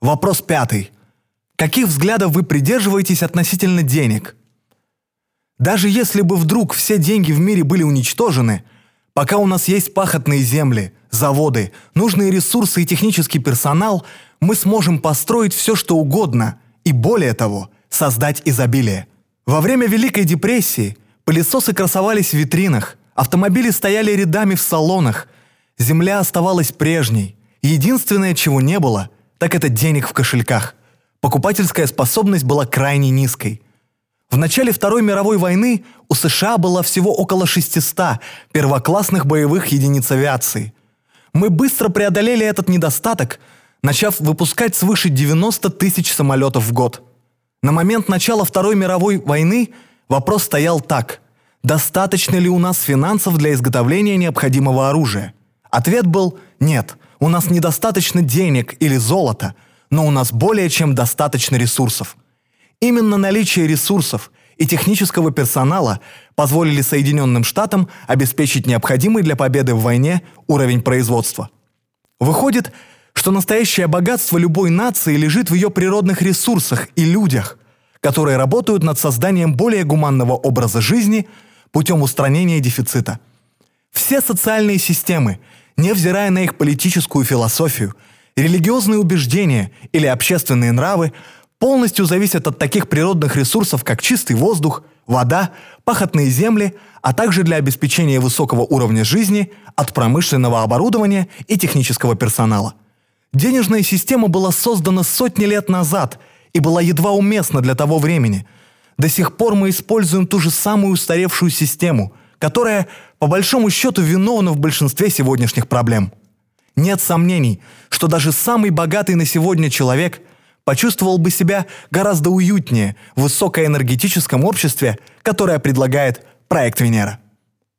Вопрос пятый. Каких взглядов вы придерживаетесь относительно денег? Даже если бы вдруг все деньги в мире были уничтожены, пока у нас есть пахотные земли, заводы, нужные ресурсы и технический персонал, мы сможем построить все, что угодно, и более того, создать изобилие. Во время Великой депрессии пылесосы красовались в витринах, автомобили стояли рядами в салонах, земля оставалась прежней. Единственное, чего не было, так это денег в кошельках. Покупательская способность была крайне низкой – в начале Второй мировой войны у США было всего около 600 первоклассных боевых единиц авиации. Мы быстро преодолели этот недостаток, начав выпускать свыше 90 тысяч самолетов в год. На момент начала Второй мировой войны вопрос стоял так. Достаточно ли у нас финансов для изготовления необходимого оружия? Ответ был «нет». У нас недостаточно денег или золота, но у нас более чем достаточно ресурсов – Именно наличие ресурсов и технического персонала позволили Соединенным Штатам обеспечить необходимый для победы в войне уровень производства. Выходит, что настоящее богатство любой нации лежит в ее природных ресурсах и людях, которые работают над созданием более гуманного образа жизни путем устранения дефицита. Все социальные системы, невзирая на их политическую философию, религиозные убеждения или общественные нравы, полностью зависят от таких природных ресурсов, как чистый воздух, вода, пахотные земли, а также для обеспечения высокого уровня жизни от промышленного оборудования и технического персонала. Денежная система была создана сотни лет назад и была едва уместна для того времени. До сих пор мы используем ту же самую устаревшую систему, которая, по большому счету, виновна в большинстве сегодняшних проблем. Нет сомнений, что даже самый богатый на сегодня человек – почувствовал бы себя гораздо уютнее в высокоэнергетическом обществе, которое предлагает проект Венера.